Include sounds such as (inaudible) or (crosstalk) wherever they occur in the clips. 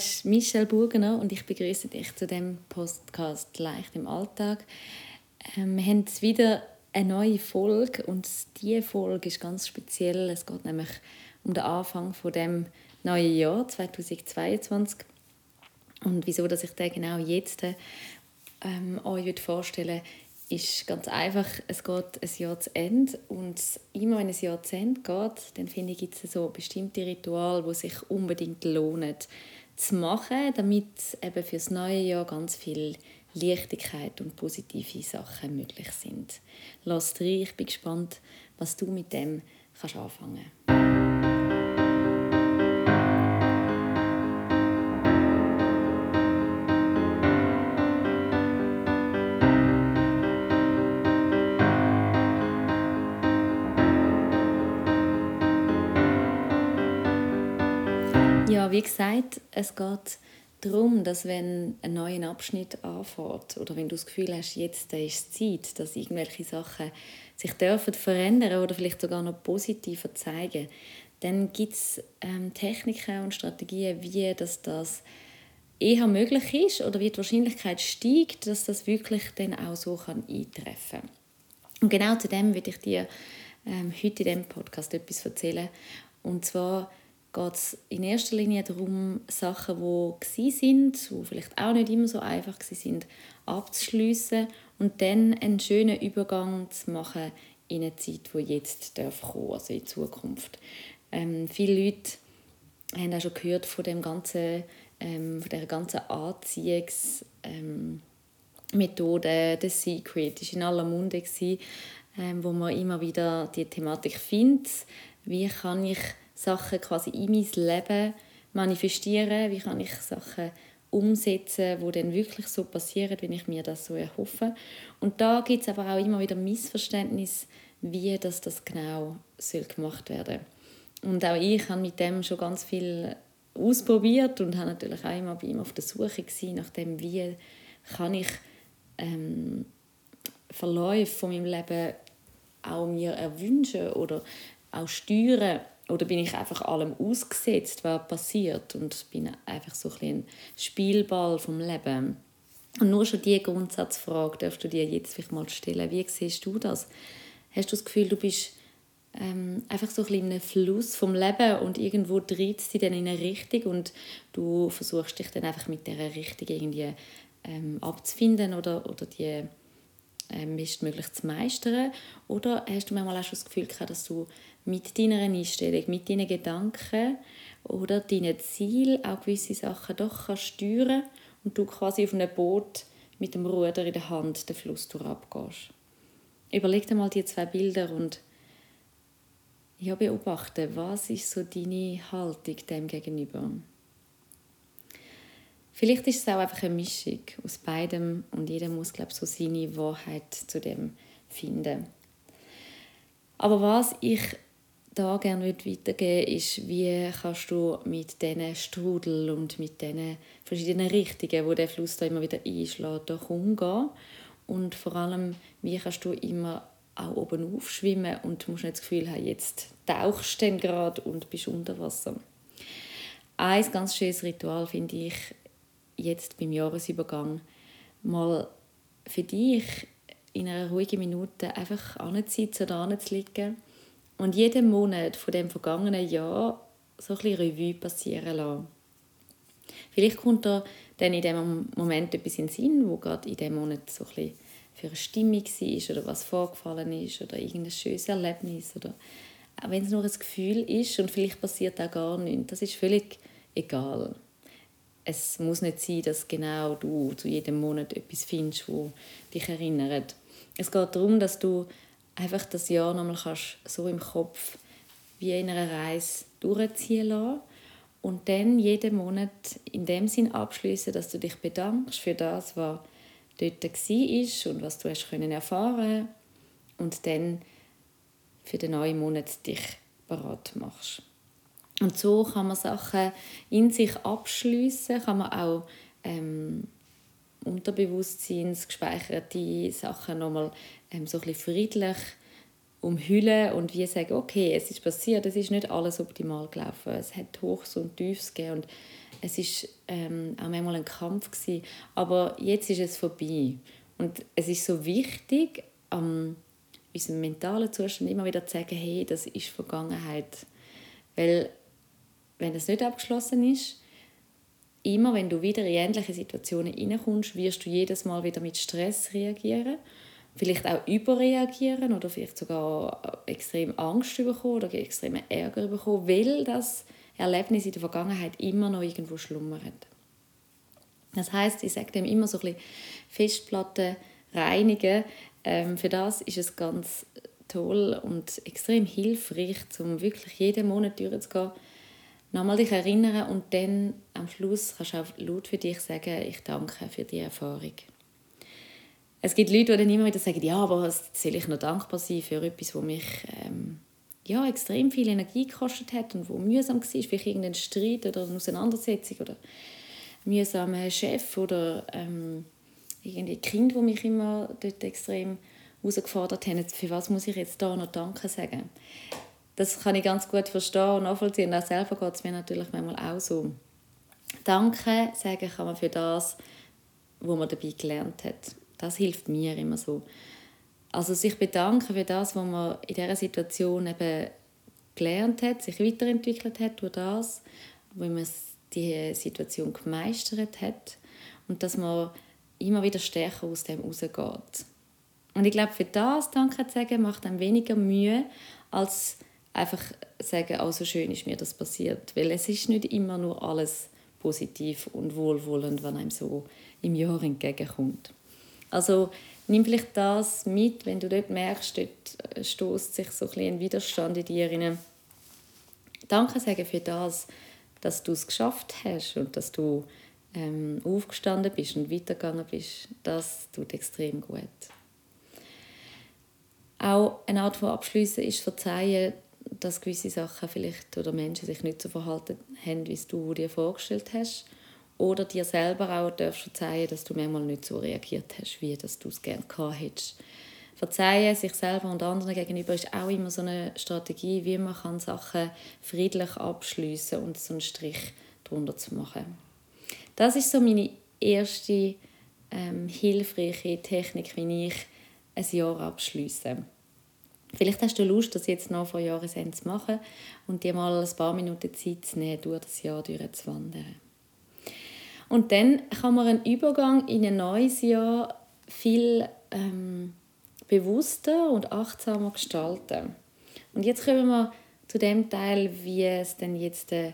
ist Michelle Burgener und ich begrüße dich zu dem Podcast Leicht im Alltag. Ähm, wir haben jetzt wieder eine neue Folge und diese Folge ist ganz speziell. Es geht nämlich um den Anfang von dem neuen Jahr 2022 und wieso, dass ich den genau jetzt ähm, euch vorstellen ist ganz einfach, es geht ein Jahr zu Ende und immer wenn ein Jahr zu Ende geht, dann finde ich, gibt es so bestimmte Rituale, die sich unbedingt lohnen zu machen, damit eben das neue Jahr ganz viel Leichtigkeit und positive Sachen möglich sind. Lass rein, ich bin gespannt, was du mit dem kannst anfangen kannst. Ja, wie gesagt, es geht darum, dass wenn ein neuer Abschnitt anfängt oder wenn du das Gefühl hast, jetzt ist es Zeit, dass irgendwelche Sachen sich dürfen verändern oder vielleicht sogar noch positiver zeigen, dann gibt es ähm, Techniken und Strategien, wie das, das eher möglich ist oder wie die Wahrscheinlichkeit steigt, dass das wirklich dann auch so kann eintreffen kann. Und genau zu dem würde ich dir ähm, heute in diesem Podcast etwas erzählen. Und zwar geht es in erster Linie darum, Sachen, die sind, die vielleicht auch nicht immer so einfach sind, abzuschließen und dann einen schönen Übergang zu machen in eine Zeit, die jetzt darf kommen, also in Zukunft. Ähm, viele Leute haben auch schon gehört von dem ganzen, ähm, von der ganzen Anziehungsmethode, ähm, The Secret, ist in aller Munde gewesen, ähm, wo man immer wieder die Thematik findet. Wie kann ich Sachen quasi in mein Leben manifestieren, wie kann ich Sachen umsetzen, wo dann wirklich so passieren, wenn ich mir das so erhoffe. Und da gibt es aber auch immer wieder Missverständnis, wie das, das genau soll gemacht werden. Und auch ich habe mit dem schon ganz viel ausprobiert und habe natürlich auch immer bei ihm auf der Suche gewesen, nach dem, wie kann ich ähm, Verläufe von meinem Leben auch mir erwünschen oder auch steuern oder bin ich einfach allem ausgesetzt, was passiert und bin einfach so ein, Spielball vom Leben. Und nur schon diese Grundsatzfrage darfst du dir jetzt vielleicht mal stellen. Wie siehst du das? Hast du das Gefühl, du bist ähm, einfach so ein in einem Fluss vom Leben und irgendwo dreht dich dann in eine Richtung und du versuchst dich dann einfach mit dieser Richtung irgendwie ähm, abzufinden oder, oder die bestmöglich zu meistern? Oder hast du manchmal auch schon das Gefühl gehabt, dass du mit deiner Einstellung, mit deinen Gedanken oder deinen Zielen auch gewisse Sachen doch kannst steuern und du quasi auf einem Boot mit dem Ruder in der Hand den Fluss durchabgehst. Überleg dir mal die zwei Bilder und ja, beobachte, was ist so deine Haltung dem gegenüber? Vielleicht ist es auch einfach eine Mischung aus beidem und jeder muss, glaube ich, so seine Wahrheit zu dem finden. Aber was ich da gerne weitergeben ist, wie kannst du mit diesen Strudel und mit diesen verschiedenen Richtungen, wo der Fluss da immer wieder einschlägt, doch umgehen und vor allem, wie kannst du immer auch oben aufschwimmen und musst nicht das Gefühl haben, jetzt tauchst du gerade und bist unter Wasser. Ein ganz schönes Ritual finde ich jetzt beim Jahresübergang mal für dich in einer ruhigen Minute einfach anzusitzen oder anzulegen und jeden Monat von dem vergangenen Jahr so ein bisschen Revue passieren lassen. Vielleicht kommt da dann in dem Moment etwas in den Sinn, wo gerade in dem Monat so ein für eine Stimmung war oder was vorgefallen ist oder irgendein schönes Erlebnis oder auch wenn es nur ein Gefühl ist und vielleicht passiert auch gar nichts, das ist völlig egal. Es muss nicht sein, dass genau du zu jedem Monat etwas findest, wo dich erinnert. Es geht darum, dass du einfach das Jahr nochmal kannst so im Kopf wie in einer Reise durchziehen lassen und dann jeden Monat in dem Sinn abschließen, dass du dich bedankst für das, was dort war und was du hast können erfahren und dann für den neuen Monat dich bereit machst. Und so kann man Sachen in sich abschließen, kann man auch ähm, unterbewusstseinsgespeicherte Sachen nochmal ähm, so ein friedlich umhüllen und wie sagen, okay, es ist passiert, es ist nicht alles optimal gelaufen, es hat Hochs und Tiefs gegeben und es ist ähm, auch manchmal ein Kampf gewesen, aber jetzt ist es vorbei. Und es ist so wichtig, am unserem mentalen Zustand immer wieder zu sagen, hey, das ist Vergangenheit, weil wenn es nicht abgeschlossen ist, immer wenn du wieder in ähnliche Situationen hineinkommst, wirst du jedes Mal wieder mit Stress reagieren vielleicht auch überreagieren oder vielleicht sogar extrem Angst bekommen oder extrem Ärger bekommen, weil das Erlebnis in der Vergangenheit immer noch irgendwo schlummert. Das heißt, ich sage dem immer so ein bisschen Festplatten reinigen. Ähm, für das ist es ganz toll und extrem hilfreich, um wirklich jeden Monat durchzugehen, nochmal dich erinnern und dann am Schluss kannst du auch laut für dich sagen, ich danke für die Erfahrung es gibt Leute, die dann immer wieder sagen, ja, aber soll ich noch dankbar sein für etwas, das mich ähm, ja, extrem viel Energie gekostet hat und wo mühsam war, vielleicht irgendein Streit oder eine Auseinandersetzung oder ein mühsamer Chef oder ähm, irgendwie Kind, wo mich immer dort extrem herausgefordert haben. Für was muss ich jetzt da noch Danke sagen? Das kann ich ganz gut verstehen und nachvollziehen. Auch selber geht es mir natürlich manchmal auch so. Danke sagen kann man für das, was man dabei gelernt hat. Das hilft mir immer so. Also sich bedanken für das, was man in dieser Situation eben gelernt hat, sich weiterentwickelt hat durch das, wie man die Situation gemeistert hat und dass man immer wieder stärker aus dem rausgeht. Und ich glaube, für das Danke zu sagen, macht einem weniger Mühe, als einfach sagen, oh, so schön ist mir das passiert. Weil es ist nicht immer nur alles positiv und wohlwollend, wenn einem so im Jahr entgegenkommt. Also nimm vielleicht das mit, wenn du dort merkst, dort äh, stößt sich so ein, ein Widerstand in dir rein. Danke sagen für das, dass du es geschafft hast und dass du ähm, aufgestanden bist und weitergegangen bist. Das tut extrem gut. Auch eine Art von Abschließen ist Verzeihen, dass gewisse Sachen vielleicht oder Menschen sich nicht so verhalten haben, wie du dir vorgestellt hast oder dir selber auch darfst verzeihen, dass du manchmal nicht so reagiert hast, wie dass du es gerne gehabt hättest. Verzeihen sich selber und anderen gegenüber ist auch immer so eine Strategie, wie man kann Sachen friedlich abschließen und so einen Strich drunter zu machen. Das ist so meine erste ähm, hilfreiche Technik, wie ich ein Jahr abschließe. Vielleicht hast du Lust, das jetzt noch vor Jahresende zu machen und dir mal ein paar Minuten Zeit zu nehmen, durch das Jahr durchzuwandern. Und dann kann man einen Übergang in ein neues Jahr viel ähm, bewusster und achtsamer gestalten. Und jetzt kommen wir zu dem Teil, wie es denn jetzt äh,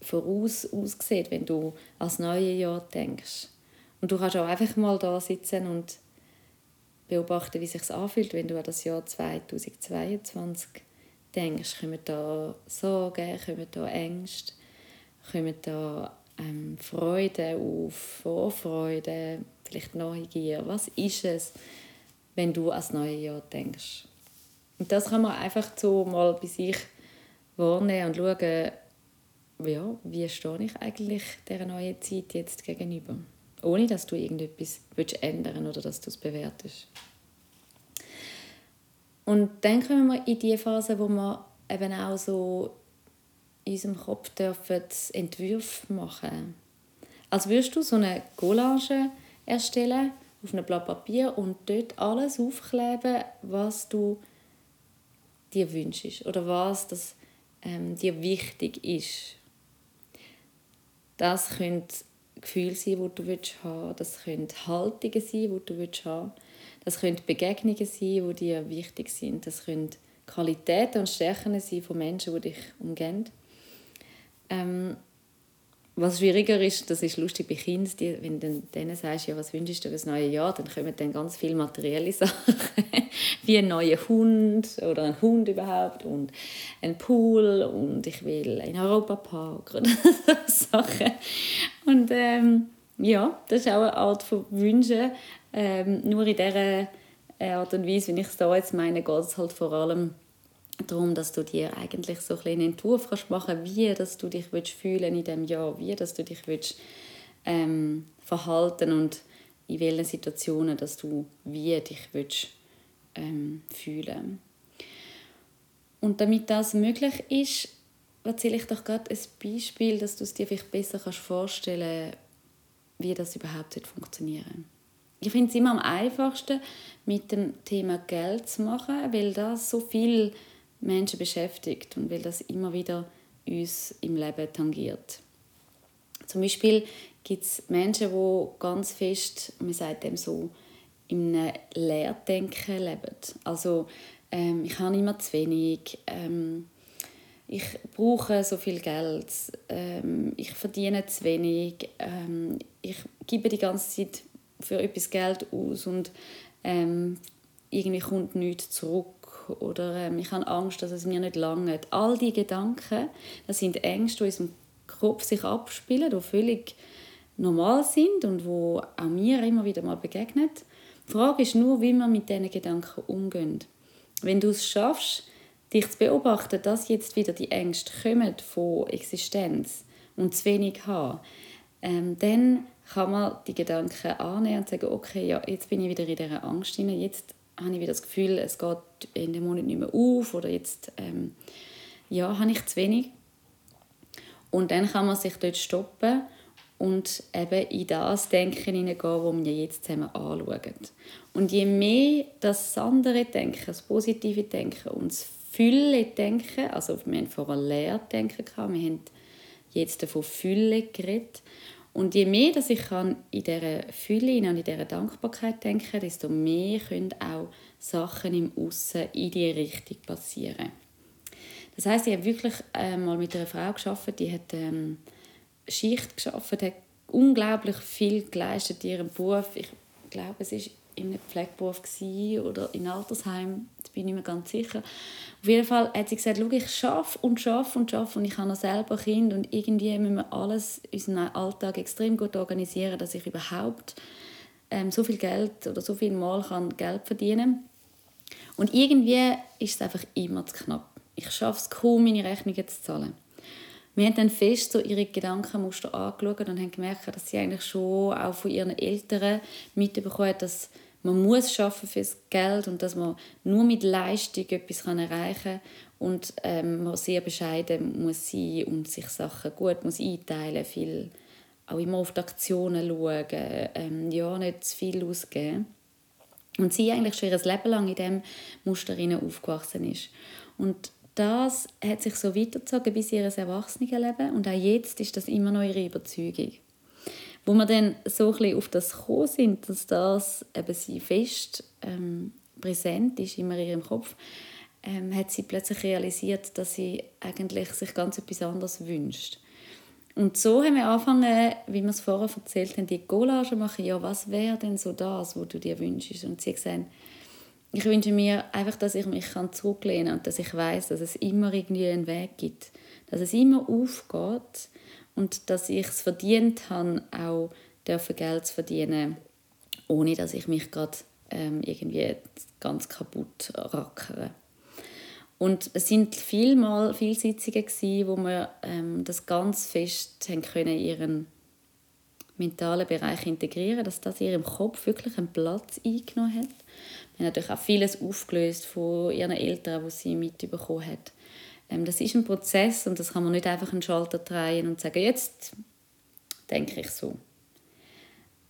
voraus aussieht, wenn du als neue Jahr denkst. Und du kannst auch einfach mal da sitzen und beobachten, wie es sich anfühlt, wenn du an das Jahr 2022 denkst. Kommen da Sorgen, kommen da Ängste, kommen da ähm, Freude auf, Vorfreude, vielleicht Neugier. Was ist es, wenn du ans neue Jahr denkst? Und das kann man einfach so mal bei sich wahrnehmen und schauen, ja, wie stehe ich eigentlich dieser neuen Zeit jetzt gegenüber? Ohne, dass du irgendetwas ändern willst oder dass du es bewertest. Und dann kommen wir in die Phase, wo man eben auch so in unserem Kopf dürfen Entwürfe machen. Als würdest du so eine Collage erstellen auf einem Blatt Papier und dort alles aufkleben, was du dir wünschst oder was das, ähm, dir wichtig ist. Das können Gefühle sein, die du willst haben Das können Haltungen sein, die du willst haben Das können Begegnungen sein, die dir wichtig sind. Das können Qualitäten und Stärken sein von Menschen, die dich umgeben. Ähm, was schwieriger ist, das ist lustig bei Kindern, die, wenn du denen sagst, ja, was wünschst du für das neue Jahr, dann kommen dann ganz viele materielle (laughs) Sachen, wie ein neuer Hund oder ein Hund überhaupt und ein Pool und ich will einen Europapark oder (laughs) so Sachen. Und ähm, ja, das ist auch eine Art von Wünschen, ähm, nur in dieser Art und Weise, wie ich es da jetzt meine, geht es halt vor allem darum, dass du dir eigentlich so einen Entwurf kannst machen wie dass du dich willst fühlen in dem Jahr, wie dass du dich willst, ähm, verhalten und in welchen Situationen dass du wie dich willst, ähm, fühlen. Und damit das möglich ist, erzähle ich doch gerade ein Beispiel, dass du es dir vielleicht besser kannst vorstellen wie das überhaupt funktionieren. Ich finde es immer am einfachsten, mit dem Thema Geld zu machen, weil das so viele Menschen beschäftigt und weil das immer wieder uns im Leben tangiert. Zum Beispiel gibt es Menschen, die ganz fest, man sagt dem so, in einem Leerdenken leben. Also ähm, ich habe immer zu wenig, ähm, ich brauche so viel Geld, ähm, ich verdiene zu wenig, ähm, ich gebe die ganze Zeit für etwas Geld aus und ähm, irgendwie kommt nichts zurück oder ähm, ich habe Angst, dass es mir nicht lange. All die Gedanken, das sind Ängste, die in unserem Kopf sich abspielen, die völlig normal sind und wo auch mir immer wieder mal begegnen. Die Frage ist nur, wie man mit diesen Gedanken umgeht. Wenn du es schaffst, dich zu beobachten, dass jetzt wieder die Ängste kommen von Existenz und zu wenig haben, ähm, dann kann man die Gedanken annehmen und sagen, okay, ja, jetzt bin ich wieder in dieser Angst hinein, jetzt habe ich wieder das Gefühl, es geht in dem Monat nicht mehr auf oder jetzt ähm, ja, habe ich zu wenig. Und dann kann man sich dort stoppen und eben in das Denken hineingehen, das wir jetzt zusammen anschauen. Und je mehr das andere Denken, das positive Denken und das Fülle Denken, also wir haben vorher Leer Denken wir haben jetzt von Fülle geredet. Und je mehr dass ich kann in dieser Fülle und in dieser Dankbarkeit denken desto mehr können auch Sachen im Aussen in die Richtung passieren. Das heißt, ich habe wirklich äh, mal mit einer Frau geschafft, die hat ähm, Schicht geschafft, hat unglaublich viel geleistet in ihrem Beruf. Ich glaube, es ist in einem Pflegeberuf oder in Altersheim, da bin ich mir ganz sicher. Auf jeden Fall hat sie gesagt, Schau, ich schaffe und schaffe und schaffe und ich habe noch selber Kind und irgendwie müssen wir alles unseren Alltag extrem gut organisieren, dass ich überhaupt ähm, so viel Geld oder so viel Mal kann Geld verdienen Und irgendwie ist es einfach immer zu knapp. Ich schaffe es kaum, meine Rechnungen zu zahlen wir haben dann fest so ihre Gedankenmuster angeschaut und haben gemerkt, dass sie eigentlich schon auch von ihren Eltern mitbekommen hat, dass man muss schaffen fürs Geld und dass man nur mit Leistung etwas erreichen kann und ähm, man sehr bescheiden muss sein und sich Sachen gut muss einteilen viel auch immer auf die Aktionen schauen, ähm, ja, nicht zu viel ausgeben. Und sie eigentlich schon ihr Leben lang in diesem Muster aufgewachsen ist. Und das hat sich so weitergezogen bis ihr Erwachsenenleben und auch jetzt ist das immer noch ihre Überzeugung. Wo wir dann so ein auf das gekommen sind, dass das eben sie fest ähm, präsent ist immer in ihrem Kopf, ähm, hat sie plötzlich realisiert, dass sie eigentlich sich ganz etwas anderes wünscht. Und so haben wir angefangen, wie wir es vorher erzählt haben, die Collage machen. Ja, was wäre denn so das, was du dir wünschst? Und sie gesagt, ich wünsche mir einfach, dass ich mich zurücklehnen kann und dass ich weiß, dass es immer irgendwie einen Weg gibt, dass es immer aufgeht und dass ich es verdient habe, auch dürfen Geld zu verdienen, ohne dass ich mich gerade ähm, irgendwie ganz kaputt rackere. Und es sind vielmal viele Sitzungen gewesen, wo wir ähm, das ganz fest haben können ihren mentalen Bereich integrieren, dass das ihrem Kopf wirklich einen Platz eingenommen hat haben natürlich auch vieles aufgelöst von ihren Eltern, was sie mitbekommen hat. Ähm, das ist ein Prozess und das kann man nicht einfach einen Schalter drehen und sagen, jetzt denke ich so.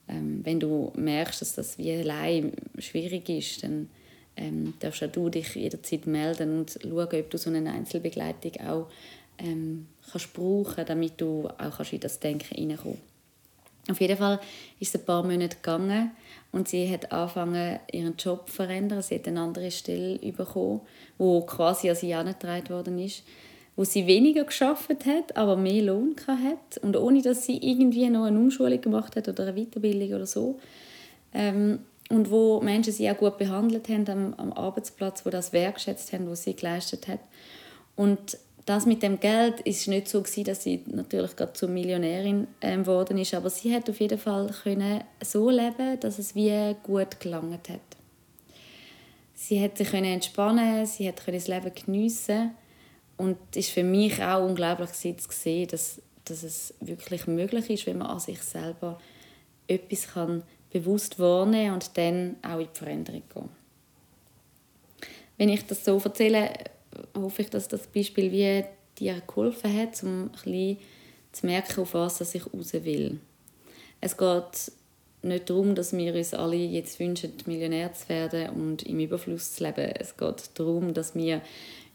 Ähm, wenn du merkst, dass das wie allein schwierig ist, dann ähm, darfst auch du dich jederzeit melden und schauen, ob du so eine Einzelbegleitung auch ähm, kannst brauchen, damit du auch kannst in das Denken hineinkommen Auf jeden Fall ist es ein paar Monate gegangen und sie hat angefangen, ihren Job zu verändern. Sie hat eine andere Stelle bekommen, wo quasi an sie herangetragen worden ist, wo sie weniger geschafft hat, aber mehr Lohn hat und ohne, dass sie irgendwie noch eine Umschulung gemacht hat oder eine Weiterbildung oder so. Ähm, und wo Menschen sie auch gut behandelt haben am, am Arbeitsplatz, wo das wertschätzt haben, was sie geleistet hat. Und das mit dem Geld ist nicht so gewesen, dass sie natürlich gerade zur Millionärin ähm, geworden ist, aber sie hat auf jeden Fall können so leben, dass es wie gut gelangt hat. Sie hat sich können entspannen, sie hat können das Leben geniessen und ist für mich auch unglaublich zu sehen, dass, dass es wirklich möglich ist, wenn man an sich selber etwas kann bewusst wahrnehmen und dann auch in die Veränderung gehen. Wenn ich das so erzähle, hoffe ich, dass das Beispiel wie dir geholfen hat, um ein zu merken, auf was ich raus will. Es geht nicht darum, dass wir uns alle jetzt wünschen, Millionär zu werden und im Überfluss zu leben. Es geht darum, dass wir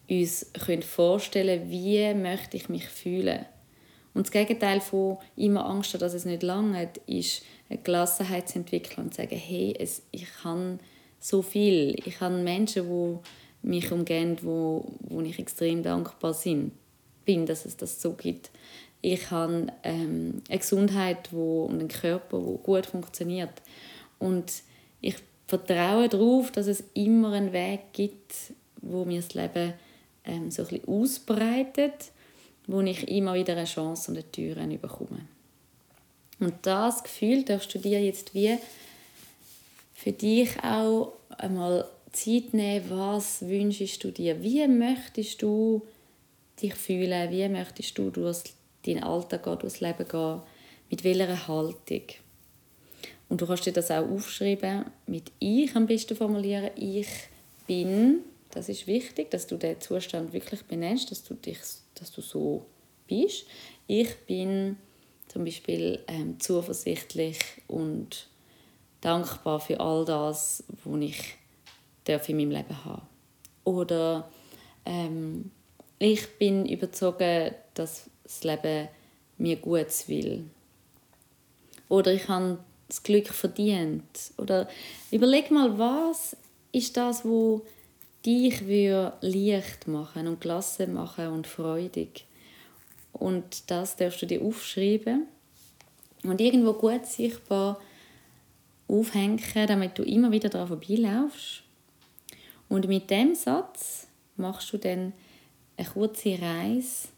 uns vorstellen können, wie möchte ich mich fühlen. Und das Gegenteil von immer Angst, dass es nicht lange ist, eine Gelassenheit zu entwickeln und zu sagen, hey, es, ich kann so viel. Ich habe Menschen, die mich umgeben, wo, wo ich extrem dankbar bin, dass es das so gibt. Ich habe ähm, eine Gesundheit wo, und einen Körper, der gut funktioniert. Und ich vertraue darauf, dass es immer einen Weg gibt, wo mir das Leben ähm, so ein ausbreitet wo ich immer wieder eine Chance und eine Tür bekomme. Und das Gefühl darfst du dir jetzt wie für dich auch einmal Zeit nehmen, was wünschst du dir? Wie möchtest du dich fühlen? Wie möchtest du durch deinen Alltag gehen, durchs Leben gehen? Mit welcher Haltung? Und du kannst dir das auch aufschreiben, mit «Ich» am besten formulieren. «Ich bin», das ist wichtig, dass du den Zustand wirklich benennst, dass du dich dass du so bist. Ich bin zum Beispiel ähm, zuversichtlich und dankbar für all das, was ich darf in meinem Leben haben Oder ähm, ich bin überzeugt, dass das Leben mir Gutes will. Oder ich habe das Glück verdient. Oder überleg mal, was ist das, wo dich leicht machen und gelassen machen und freudig. Und das darfst du dir aufschreiben und irgendwo gut sichtbar aufhängen, damit du immer wieder daran vorbeilaufst. Und mit dem Satz machst du dann eine kurze Reise,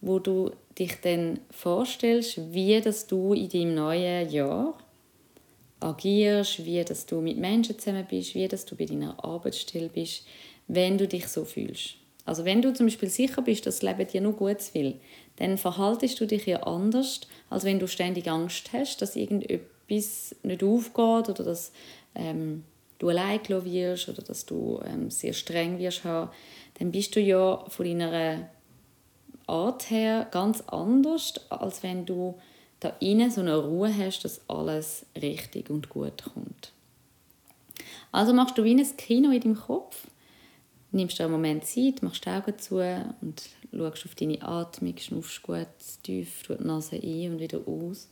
wo du dich dann vorstellst, wie das du in deinem neuen Jahr agierst, wie dass du mit Menschen zusammen bist, wie dass du bei deiner Arbeitsstelle bist, wenn du dich so fühlst. Also wenn du zum Beispiel sicher bist, dass das Leben dir nur Gutes will, dann verhaltest du dich ja anders, als wenn du ständig Angst hast, dass irgendetwas nicht aufgeht oder dass ähm, du allein wirst oder dass du ähm, sehr streng wirst haben. Dann bist du ja von deiner Art her ganz anders, als wenn du da innen so eine Ruhe hast, dass alles richtig und gut kommt. Also machst du wie ein Kino in deinem Kopf, nimmst du einen Moment Zeit, machst die Augen zu und schaust auf deine Atmung, schnuffst gut tief durch die Nase ein und wieder aus.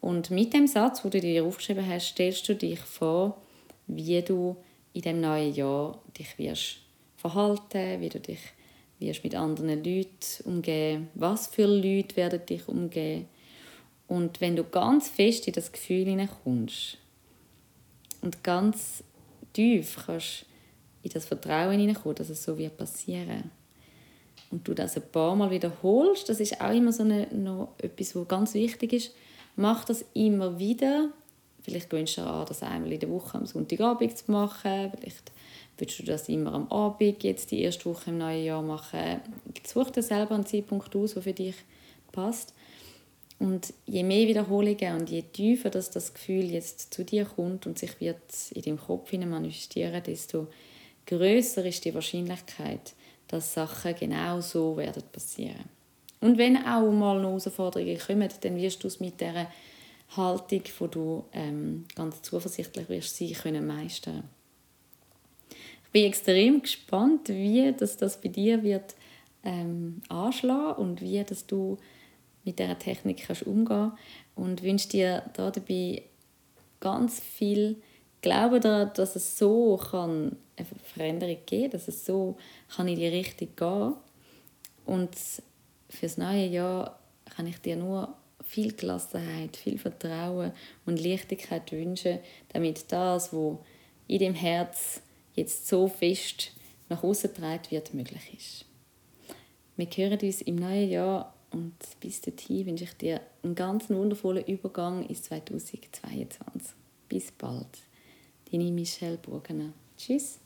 Und mit dem Satz, den du dir aufgeschrieben hast, stellst du dich vor, wie du in dem neuen Jahr dich wirst verhalten, wie du dich wirst mit anderen Leuten umgehen, was für Leute werden dich umgehen und wenn du ganz fest in das Gefühl hineinkommst und ganz tief kannst in das Vertrauen hineinkommen, dass es so wird passieren und du das ein paar Mal wiederholst, das ist auch immer so eine, noch etwas, was ganz wichtig ist, mach das immer wieder. Vielleicht gewünscht du dir das einmal in der Woche am Sonntagabend zu machen. Vielleicht willst du das immer am Abend, jetzt die erste Woche im neuen Jahr machen. Such dir selber einen Zeitpunkt aus, der für dich passt. Und je mehr Wiederholungen und je tiefer dass das Gefühl jetzt zu dir kommt und sich wird in deinem Kopf manifestieren, desto größer ist die Wahrscheinlichkeit, dass Sachen genau so werden passieren. Und wenn auch mal noch Herausforderungen kommen, dann wirst du es mit der Haltung, wo du ähm, ganz zuversichtlich wirst sein können, meistern. Ich bin extrem gespannt, wie das, das bei dir wird ähm, anschlagen und wie dass du mit dieser Technik kannst umgehen und wünsche dir da dabei ganz viel Glauben daran, dass es so kann eine Veränderung geben, dass es so kann in die Richtung gehen und fürs neue Jahr kann ich dir nur viel Gelassenheit, viel Vertrauen und Leichtigkeit wünschen, damit das, wo in dem Herz jetzt so fest nach außen getragen wird, möglich ist. Wir hören uns im neuen Jahr und bis dahin wünsche ich dir einen ganz wundervollen Übergang ins 2022. Bis bald. Deine Michelle Burgener. Tschüss.